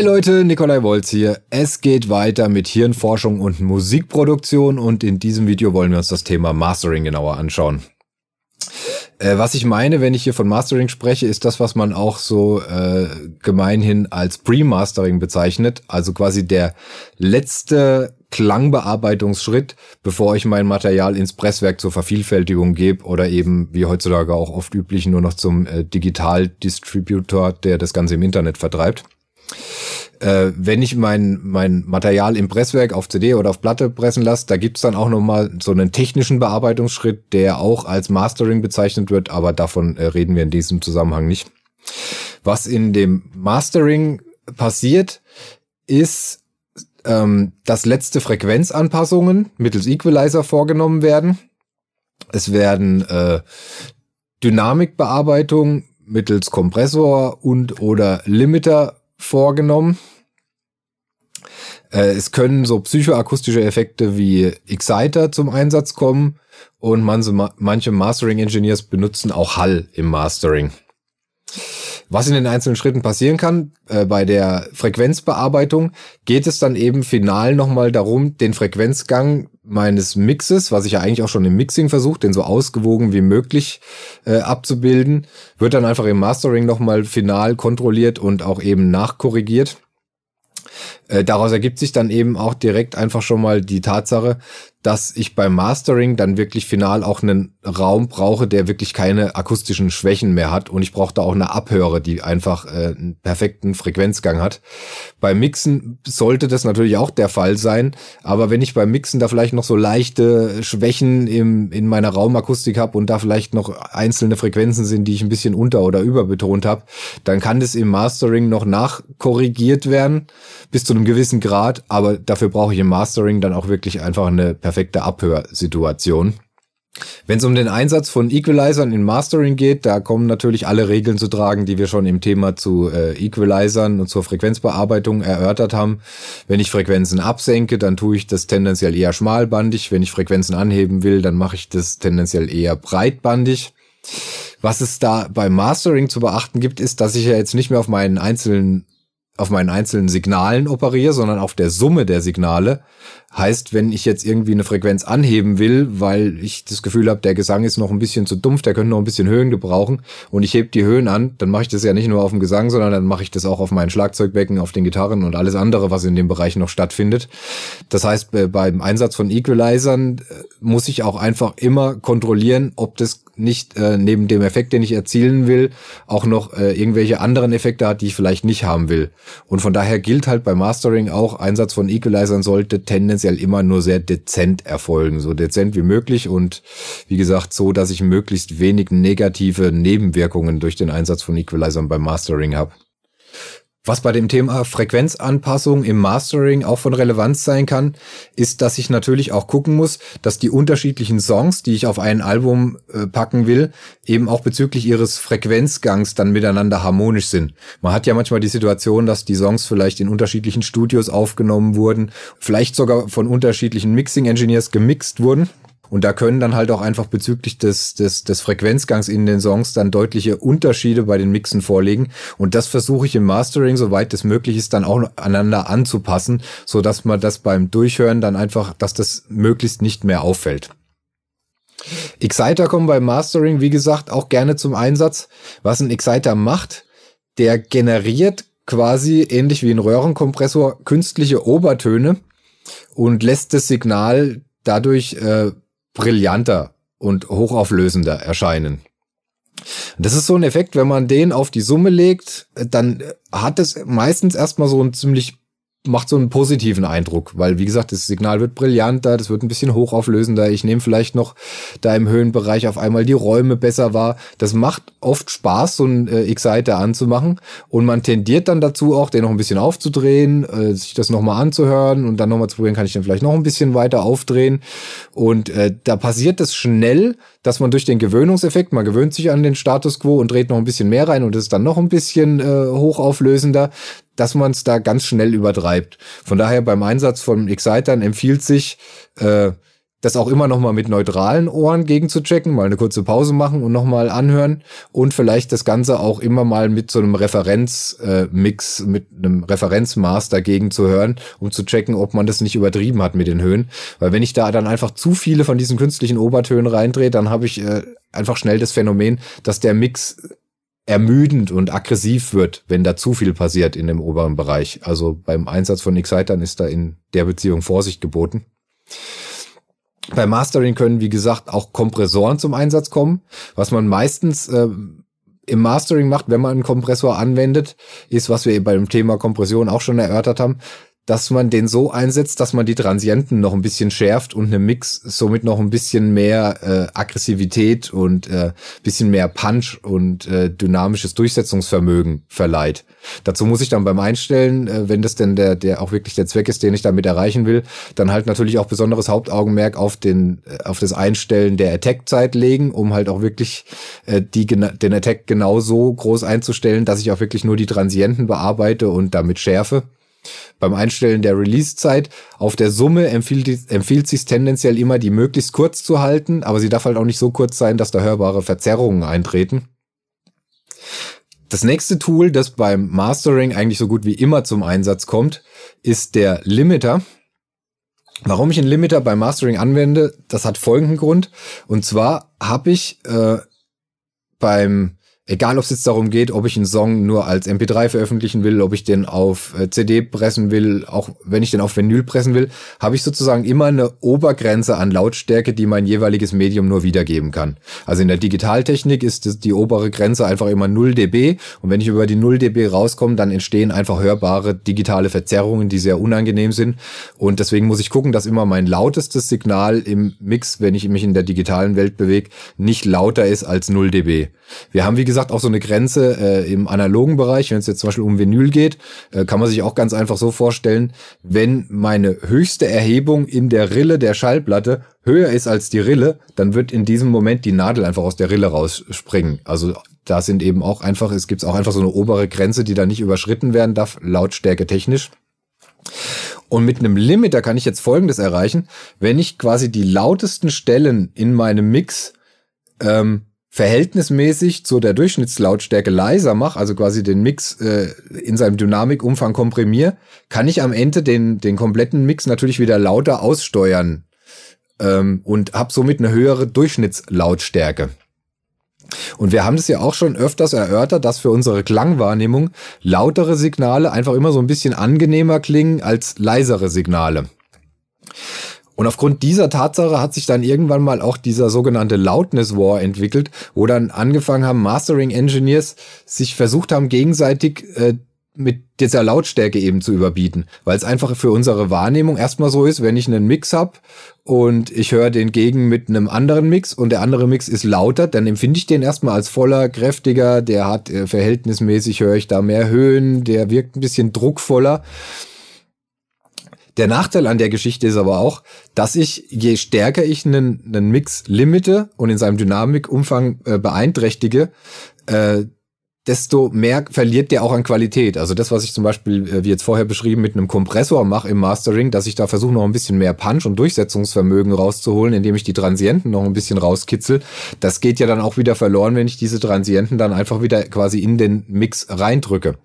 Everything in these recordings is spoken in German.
Hi Leute, Nikolai Wolz hier. Es geht weiter mit Hirnforschung und Musikproduktion und in diesem Video wollen wir uns das Thema Mastering genauer anschauen. Äh, was ich meine, wenn ich hier von Mastering spreche, ist das, was man auch so äh, gemeinhin als Pre-Mastering bezeichnet, also quasi der letzte Klangbearbeitungsschritt, bevor ich mein Material ins Presswerk zur Vervielfältigung gebe oder eben, wie heutzutage auch oft üblich, nur noch zum äh, Digital-Distributor, der das Ganze im Internet vertreibt. Äh, wenn ich mein, mein Material im Presswerk auf CD oder auf Platte pressen lasse, da gibt's dann auch nochmal so einen technischen Bearbeitungsschritt, der auch als Mastering bezeichnet wird, aber davon äh, reden wir in diesem Zusammenhang nicht. Was in dem Mastering passiert, ist ähm, dass letzte Frequenzanpassungen mittels Equalizer vorgenommen werden. Es werden äh, Dynamikbearbeitung mittels Kompressor und oder Limiter vorgenommen. Äh, es können so psychoakustische Effekte wie Exciter zum Einsatz kommen und manche Mastering Engineers benutzen auch Hall im Mastering. Was in den einzelnen Schritten passieren kann, äh, bei der Frequenzbearbeitung geht es dann eben final nochmal darum, den Frequenzgang meines Mixes, was ich ja eigentlich auch schon im Mixing versuche, den so ausgewogen wie möglich äh, abzubilden, wird dann einfach im Mastering nochmal final kontrolliert und auch eben nachkorrigiert. Äh, daraus ergibt sich dann eben auch direkt einfach schon mal die Tatsache, dass ich beim Mastering dann wirklich final auch einen Raum brauche, der wirklich keine akustischen Schwächen mehr hat. Und ich brauche da auch eine Abhöre, die einfach äh, einen perfekten Frequenzgang hat. Beim Mixen sollte das natürlich auch der Fall sein. Aber wenn ich beim Mixen da vielleicht noch so leichte Schwächen im, in meiner Raumakustik habe und da vielleicht noch einzelne Frequenzen sind, die ich ein bisschen unter- oder überbetont habe, dann kann das im Mastering noch nachkorrigiert werden bis zu einem gewissen Grad. Aber dafür brauche ich im Mastering dann auch wirklich einfach eine perfekte Abhörsituation. Wenn es um den Einsatz von Equalizern in Mastering geht, da kommen natürlich alle Regeln zu tragen, die wir schon im Thema zu äh, Equalizern und zur Frequenzbearbeitung erörtert haben. Wenn ich Frequenzen absenke, dann tue ich das tendenziell eher schmalbandig. Wenn ich Frequenzen anheben will, dann mache ich das tendenziell eher breitbandig. Was es da beim Mastering zu beachten gibt, ist, dass ich ja jetzt nicht mehr auf meinen einzelnen auf meinen einzelnen Signalen operiere, sondern auf der Summe der Signale. Heißt, wenn ich jetzt irgendwie eine Frequenz anheben will, weil ich das Gefühl habe, der Gesang ist noch ein bisschen zu dumpf, der könnte noch ein bisschen Höhen gebrauchen und ich heb die Höhen an, dann mache ich das ja nicht nur auf dem Gesang, sondern dann mache ich das auch auf meinen Schlagzeugbecken, auf den Gitarren und alles andere, was in dem Bereich noch stattfindet. Das heißt, beim Einsatz von Equalizern äh, muss ich auch einfach immer kontrollieren, ob das nicht äh, neben dem Effekt, den ich erzielen will, auch noch äh, irgendwelche anderen Effekte hat, die ich vielleicht nicht haben will. Und von daher gilt halt beim Mastering auch, Einsatz von Equalizern sollte tendenziell immer nur sehr dezent erfolgen, so dezent wie möglich und wie gesagt so, dass ich möglichst wenig negative Nebenwirkungen durch den Einsatz von Equalizern beim Mastering habe. Was bei dem Thema Frequenzanpassung im Mastering auch von Relevanz sein kann, ist, dass ich natürlich auch gucken muss, dass die unterschiedlichen Songs, die ich auf ein Album äh, packen will, eben auch bezüglich ihres Frequenzgangs dann miteinander harmonisch sind. Man hat ja manchmal die Situation, dass die Songs vielleicht in unterschiedlichen Studios aufgenommen wurden, vielleicht sogar von unterschiedlichen Mixing-Engineers gemixt wurden. Und da können dann halt auch einfach bezüglich des, des, des Frequenzgangs in den Songs dann deutliche Unterschiede bei den Mixen vorlegen. Und das versuche ich im Mastering, soweit es möglich ist, dann auch aneinander anzupassen, so dass man das beim Durchhören dann einfach, dass das möglichst nicht mehr auffällt. Exciter kommen beim Mastering, wie gesagt, auch gerne zum Einsatz. Was ein Exciter macht, der generiert quasi ähnlich wie ein Röhrenkompressor künstliche Obertöne und lässt das Signal dadurch äh, brillanter und hochauflösender erscheinen. Das ist so ein Effekt, wenn man den auf die Summe legt, dann hat es meistens erstmal so ein ziemlich macht so einen positiven Eindruck, weil wie gesagt, das Signal wird brillanter, das wird ein bisschen hochauflösender. Ich nehme vielleicht noch da im Höhenbereich auf einmal die Räume besser wahr. Das macht oft Spaß, so ein äh, Exciter anzumachen und man tendiert dann dazu auch, den noch ein bisschen aufzudrehen, äh, sich das nochmal anzuhören und dann nochmal zu probieren, kann ich den vielleicht noch ein bisschen weiter aufdrehen und äh, da passiert es schnell, dass man durch den Gewöhnungseffekt, man gewöhnt sich an den Status quo und dreht noch ein bisschen mehr rein und ist dann noch ein bisschen äh, hochauflösender, dass man es da ganz schnell übertreibt. Von daher beim Einsatz von Excitern empfiehlt sich, äh, das auch immer noch mal mit neutralen Ohren gegenzuchecken, mal eine kurze Pause machen und noch mal anhören und vielleicht das Ganze auch immer mal mit so einem Referenzmix, äh, mit einem Referenzmaster gegenzuhören, um zu checken, ob man das nicht übertrieben hat mit den Höhen. Weil wenn ich da dann einfach zu viele von diesen künstlichen Obertönen reindrehe, dann habe ich äh, einfach schnell das Phänomen, dass der Mix ermüdend und aggressiv wird, wenn da zu viel passiert in dem oberen Bereich. Also beim Einsatz von Excitern ist da in der Beziehung Vorsicht geboten. Beim Mastering können, wie gesagt, auch Kompressoren zum Einsatz kommen. Was man meistens äh, im Mastering macht, wenn man einen Kompressor anwendet, ist, was wir beim Thema Kompression auch schon erörtert haben, dass man den so einsetzt, dass man die Transienten noch ein bisschen schärft und eine Mix somit noch ein bisschen mehr äh, Aggressivität und äh, bisschen mehr Punch und äh, dynamisches Durchsetzungsvermögen verleiht. Dazu muss ich dann beim Einstellen, äh, wenn das denn der, der auch wirklich der Zweck ist, den ich damit erreichen will, dann halt natürlich auch besonderes Hauptaugenmerk auf den, äh, auf das Einstellen der Attack-Zeit legen, um halt auch wirklich äh, die, den Attack genau so groß einzustellen, dass ich auch wirklich nur die Transienten bearbeite und damit schärfe. Beim Einstellen der Release-Zeit auf der Summe empfiehlt, empfiehlt sich tendenziell immer, die möglichst kurz zu halten, aber sie darf halt auch nicht so kurz sein, dass da hörbare Verzerrungen eintreten. Das nächste Tool, das beim Mastering eigentlich so gut wie immer zum Einsatz kommt, ist der Limiter. Warum ich einen Limiter beim Mastering anwende, das hat folgenden Grund. Und zwar habe ich äh, beim Egal, ob es jetzt darum geht, ob ich einen Song nur als MP3 veröffentlichen will, ob ich den auf äh, CD pressen will, auch wenn ich den auf Vinyl pressen will, habe ich sozusagen immer eine Obergrenze an Lautstärke, die mein jeweiliges Medium nur wiedergeben kann. Also in der Digitaltechnik ist die obere Grenze einfach immer 0 dB und wenn ich über die 0 dB rauskomme, dann entstehen einfach hörbare digitale Verzerrungen, die sehr unangenehm sind und deswegen muss ich gucken, dass immer mein lautestes Signal im Mix, wenn ich mich in der digitalen Welt bewege, nicht lauter ist als 0 dB. Wir haben, wie gesagt, auch so eine Grenze äh, im analogen Bereich. Wenn es jetzt zum Beispiel um Vinyl geht, äh, kann man sich auch ganz einfach so vorstellen, wenn meine höchste Erhebung in der Rille der Schallplatte höher ist als die Rille, dann wird in diesem Moment die Nadel einfach aus der Rille rausspringen. Also da sind eben auch einfach, es gibt auch einfach so eine obere Grenze, die da nicht überschritten werden darf, lautstärke technisch. Und mit einem Limiter kann ich jetzt Folgendes erreichen. Wenn ich quasi die lautesten Stellen in meinem Mix ähm, verhältnismäßig zu der Durchschnittslautstärke leiser mache, also quasi den Mix äh, in seinem Dynamikumfang komprimiere, kann ich am Ende den, den kompletten Mix natürlich wieder lauter aussteuern ähm, und habe somit eine höhere Durchschnittslautstärke. Und wir haben das ja auch schon öfters erörtert, dass für unsere Klangwahrnehmung lautere Signale einfach immer so ein bisschen angenehmer klingen als leisere Signale. Und aufgrund dieser Tatsache hat sich dann irgendwann mal auch dieser sogenannte Loudness War entwickelt, wo dann angefangen haben, Mastering Engineers sich versucht haben, gegenseitig äh, mit dieser Lautstärke eben zu überbieten, weil es einfach für unsere Wahrnehmung erstmal so ist, wenn ich einen Mix hab und ich höre den gegen mit einem anderen Mix und der andere Mix ist lauter, dann empfinde ich den erstmal als voller, kräftiger, der hat äh, verhältnismäßig höre ich da mehr Höhen, der wirkt ein bisschen druckvoller der Nachteil an der Geschichte ist aber auch, dass ich, je stärker ich einen, einen Mix limite und in seinem Dynamikumfang äh, beeinträchtige, äh, desto mehr verliert der auch an Qualität. Also das, was ich zum Beispiel, äh, wie jetzt vorher beschrieben, mit einem Kompressor mache im Mastering, dass ich da versuche, noch ein bisschen mehr Punch und Durchsetzungsvermögen rauszuholen, indem ich die Transienten noch ein bisschen rauskitzel. Das geht ja dann auch wieder verloren, wenn ich diese Transienten dann einfach wieder quasi in den Mix reindrücke.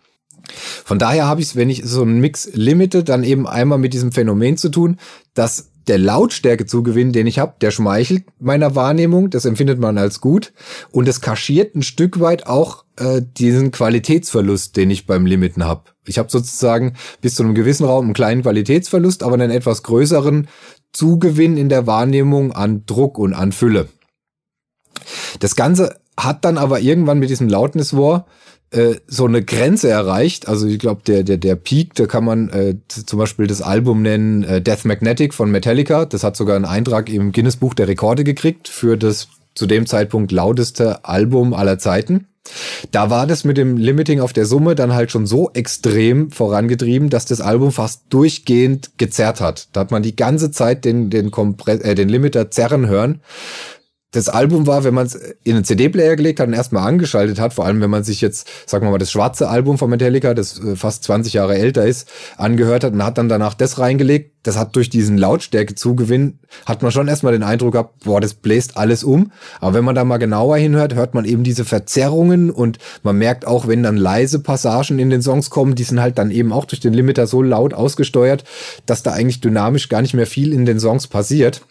Von daher habe ich es, wenn ich so einen Mix limite, dann eben einmal mit diesem Phänomen zu tun, dass der Lautstärkezugewinn, den ich habe, der schmeichelt meiner Wahrnehmung, das empfindet man als gut und es kaschiert ein Stück weit auch äh, diesen Qualitätsverlust, den ich beim Limiten habe. Ich habe sozusagen bis zu einem gewissen Raum einen kleinen Qualitätsverlust, aber einen etwas größeren Zugewinn in der Wahrnehmung an Druck und an Fülle. Das Ganze hat dann aber irgendwann mit diesem Loudness War äh, so eine Grenze erreicht. Also ich glaube, der, der, der Peak, da kann man äh, zum Beispiel das Album nennen äh, Death Magnetic von Metallica. Das hat sogar einen Eintrag im Guinness Buch der Rekorde gekriegt für das zu dem Zeitpunkt lauteste Album aller Zeiten. Da war das mit dem Limiting auf der Summe dann halt schon so extrem vorangetrieben, dass das Album fast durchgehend gezerrt hat. Da hat man die ganze Zeit den, den, Kompre äh, den Limiter zerren hören das Album war, wenn man es in einen CD-Player gelegt hat und erstmal angeschaltet hat, vor allem wenn man sich jetzt, sagen wir mal, das schwarze Album von Metallica, das äh, fast 20 Jahre älter ist, angehört hat und hat dann danach das reingelegt, das hat durch diesen Lautstärkezugewinn, hat man schon erstmal den Eindruck gehabt, boah, das bläst alles um. Aber wenn man da mal genauer hinhört, hört man eben diese Verzerrungen und man merkt auch, wenn dann leise Passagen in den Songs kommen, die sind halt dann eben auch durch den Limiter so laut ausgesteuert, dass da eigentlich dynamisch gar nicht mehr viel in den Songs passiert.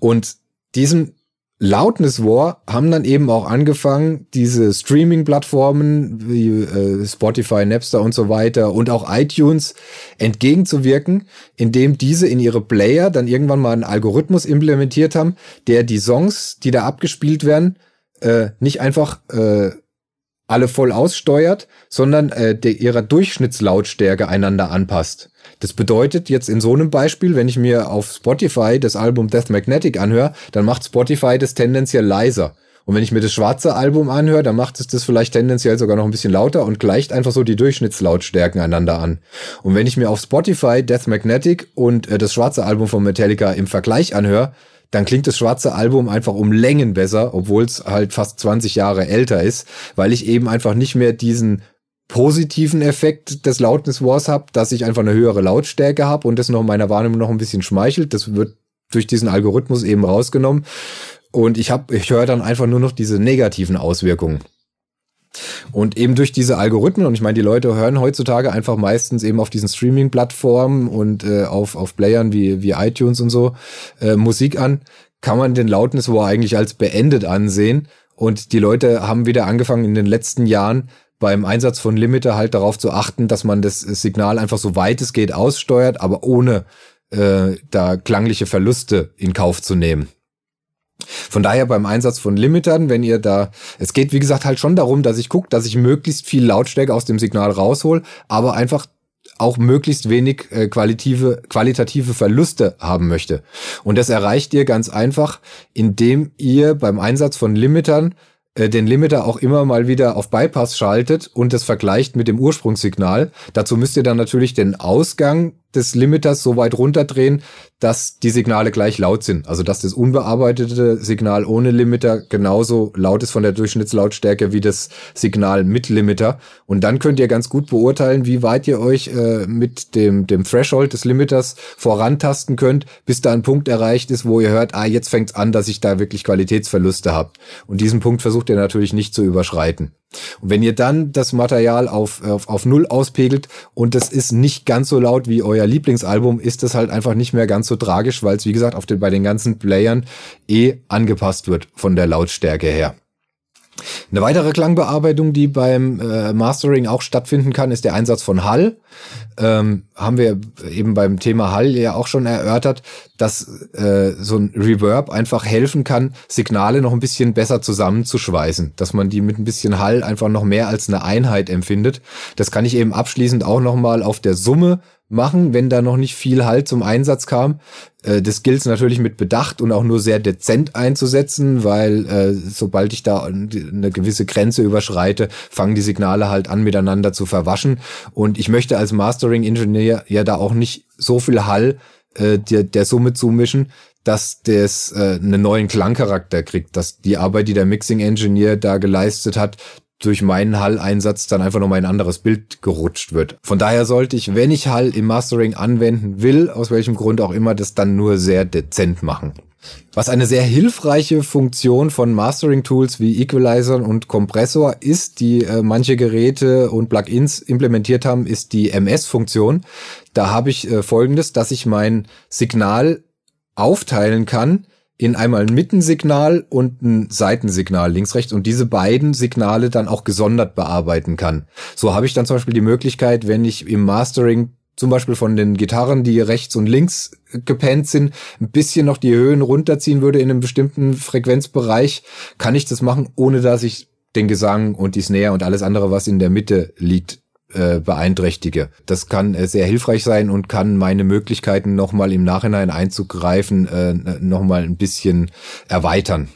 Und diesen Loudness War haben dann eben auch angefangen, diese Streaming-Plattformen wie äh, Spotify, Napster und so weiter und auch iTunes entgegenzuwirken, indem diese in ihre Player dann irgendwann mal einen Algorithmus implementiert haben, der die Songs, die da abgespielt werden, äh, nicht einfach äh, alle voll aussteuert, sondern äh, der, ihrer Durchschnittslautstärke einander anpasst. Das bedeutet jetzt in so einem Beispiel, wenn ich mir auf Spotify das Album Death Magnetic anhöre, dann macht Spotify das tendenziell leiser. Und wenn ich mir das schwarze Album anhöre, dann macht es das vielleicht tendenziell sogar noch ein bisschen lauter und gleicht einfach so die Durchschnittslautstärken einander an. Und wenn ich mir auf Spotify Death Magnetic und äh, das schwarze Album von Metallica im Vergleich anhöre, dann klingt das schwarze Album einfach um Längen besser, obwohl es halt fast 20 Jahre älter ist, weil ich eben einfach nicht mehr diesen positiven Effekt des Loudness Wars habe, dass ich einfach eine höhere Lautstärke habe und das noch meiner Wahrnehmung noch ein bisschen schmeichelt. Das wird durch diesen Algorithmus eben rausgenommen. Und ich habe, ich höre dann einfach nur noch diese negativen Auswirkungen. Und eben durch diese Algorithmen, und ich meine, die Leute hören heutzutage einfach meistens eben auf diesen Streaming-Plattformen und äh, auf, auf Playern wie, wie iTunes und so äh, Musik an, kann man den Loudness War eigentlich als beendet ansehen. Und die Leute haben wieder angefangen in den letzten Jahren beim Einsatz von Limiter halt darauf zu achten, dass man das Signal einfach so weit es geht aussteuert, aber ohne äh, da klangliche Verluste in Kauf zu nehmen. Von daher beim Einsatz von Limitern, wenn ihr da, es geht wie gesagt halt schon darum, dass ich gucke, dass ich möglichst viel Lautstärke aus dem Signal raushol, aber einfach auch möglichst wenig äh, qualitative, qualitative Verluste haben möchte. Und das erreicht ihr ganz einfach, indem ihr beim Einsatz von Limitern äh, den Limiter auch immer mal wieder auf Bypass schaltet und das vergleicht mit dem Ursprungssignal. Dazu müsst ihr dann natürlich den Ausgang des Limiters so weit runterdrehen, dass die Signale gleich laut sind. Also dass das unbearbeitete Signal ohne Limiter genauso laut ist von der Durchschnittslautstärke wie das Signal mit Limiter. Und dann könnt ihr ganz gut beurteilen, wie weit ihr euch äh, mit dem, dem Threshold des Limiters vorantasten könnt, bis da ein Punkt erreicht ist, wo ihr hört, ah, jetzt fängt's an, dass ich da wirklich Qualitätsverluste habt. Und diesen Punkt versucht ihr natürlich nicht zu überschreiten. Und wenn ihr dann das Material auf, auf, auf Null auspegelt und das ist nicht ganz so laut wie euer Lieblingsalbum, ist das halt einfach nicht mehr ganz so tragisch, weil es, wie gesagt, auf den, bei den ganzen Playern eh angepasst wird von der Lautstärke her. Eine weitere Klangbearbeitung, die beim äh, Mastering auch stattfinden kann, ist der Einsatz von Hall. Ähm, haben wir eben beim Thema Hall ja auch schon erörtert, dass äh, so ein Reverb einfach helfen kann, Signale noch ein bisschen besser zusammenzuschweißen, dass man die mit ein bisschen Hall einfach noch mehr als eine Einheit empfindet. Das kann ich eben abschließend auch nochmal auf der Summe machen, wenn da noch nicht viel Halt zum Einsatz kam. Äh, das gilt natürlich mit Bedacht und auch nur sehr dezent einzusetzen, weil äh, sobald ich da eine gewisse Grenze überschreite, fangen die Signale halt an miteinander zu verwaschen. Und ich möchte als Mastering-Ingenieur ja da auch nicht so viel Hall äh, der, der Summe zumischen, dass das äh, einen neuen Klangcharakter kriegt, dass die Arbeit, die der Mixing Engineer da geleistet hat, durch meinen Hall-Einsatz dann einfach nochmal ein anderes Bild gerutscht wird. Von daher sollte ich, wenn ich Hall im Mastering anwenden will, aus welchem Grund auch immer, das dann nur sehr dezent machen. Was eine sehr hilfreiche Funktion von Mastering-Tools wie Equalizern und Kompressor ist, die äh, manche Geräte und Plugins implementiert haben, ist die MS-Funktion. Da habe ich äh, folgendes, dass ich mein Signal aufteilen kann in einmal ein Mittensignal und ein Seitensignal links, rechts und diese beiden Signale dann auch gesondert bearbeiten kann. So habe ich dann zum Beispiel die Möglichkeit, wenn ich im Mastering zum Beispiel von den Gitarren, die rechts und links gepennt sind, ein bisschen noch die Höhen runterziehen würde in einem bestimmten Frequenzbereich, kann ich das machen, ohne dass ich den Gesang und die Snare und alles andere, was in der Mitte liegt, äh, beeinträchtige. Das kann äh, sehr hilfreich sein und kann meine Möglichkeiten nochmal im Nachhinein einzugreifen äh, nochmal ein bisschen erweitern.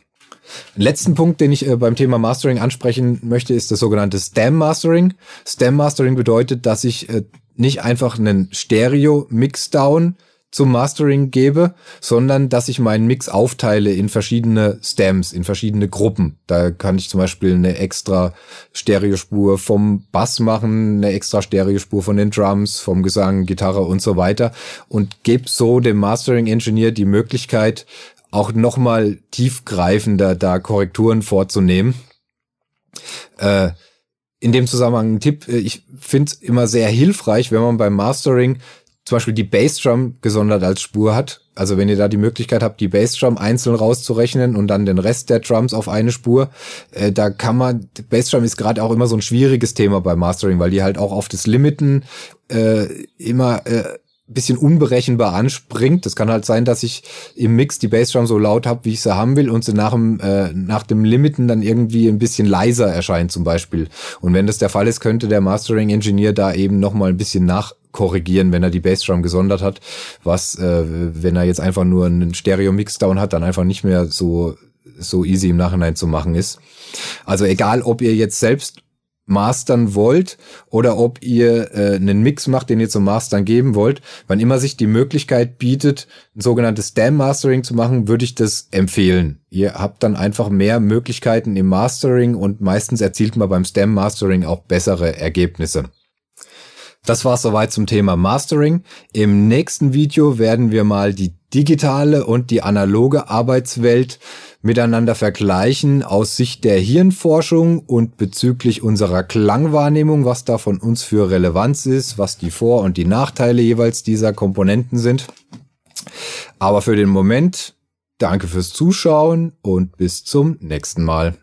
Letzten Punkt, den ich äh, beim Thema Mastering ansprechen möchte, ist das sogenannte Stem Mastering. Stem Mastering bedeutet, dass ich äh, nicht einfach einen Stereo Mixdown zum Mastering gebe, sondern dass ich meinen Mix aufteile in verschiedene Stems, in verschiedene Gruppen. Da kann ich zum Beispiel eine extra Stereospur vom Bass machen, eine extra Stereospur von den Drums, vom Gesang, Gitarre und so weiter und gebe so dem Mastering Engineer die Möglichkeit, auch nochmal tiefgreifender da Korrekturen vorzunehmen. Äh, in dem Zusammenhang ein Tipp, äh, ich finde es immer sehr hilfreich, wenn man beim Mastering zum Beispiel die Bassdrum gesondert als Spur hat. Also wenn ihr da die Möglichkeit habt, die Bassdrum einzeln rauszurechnen und dann den Rest der Drums auf eine Spur, äh, da kann man, Bassdrum ist gerade auch immer so ein schwieriges Thema beim Mastering, weil die halt auch auf das Limiten äh, immer äh, bisschen unberechenbar anspringt. Das kann halt sein, dass ich im Mix die Bassdrum so laut habe, wie ich sie haben will und sie nach dem, äh, nach dem Limiten dann irgendwie ein bisschen leiser erscheint zum Beispiel. Und wenn das der Fall ist, könnte der Mastering Engineer da eben nochmal ein bisschen nachkorrigieren, wenn er die Bassdrum gesondert hat, was, äh, wenn er jetzt einfach nur einen Stereo-Mixdown hat, dann einfach nicht mehr so so easy im Nachhinein zu machen ist. Also egal, ob ihr jetzt selbst mastern wollt oder ob ihr äh, einen Mix macht, den ihr zum Mastern geben wollt. Wann immer sich die Möglichkeit bietet, ein sogenanntes Stem Mastering zu machen, würde ich das empfehlen. Ihr habt dann einfach mehr Möglichkeiten im Mastering und meistens erzielt man beim Stem Mastering auch bessere Ergebnisse. Das war soweit zum Thema Mastering. Im nächsten Video werden wir mal die digitale und die analoge Arbeitswelt miteinander vergleichen aus Sicht der Hirnforschung und bezüglich unserer Klangwahrnehmung, was da von uns für Relevanz ist, was die Vor- und die Nachteile jeweils dieser Komponenten sind. Aber für den Moment danke fürs Zuschauen und bis zum nächsten Mal.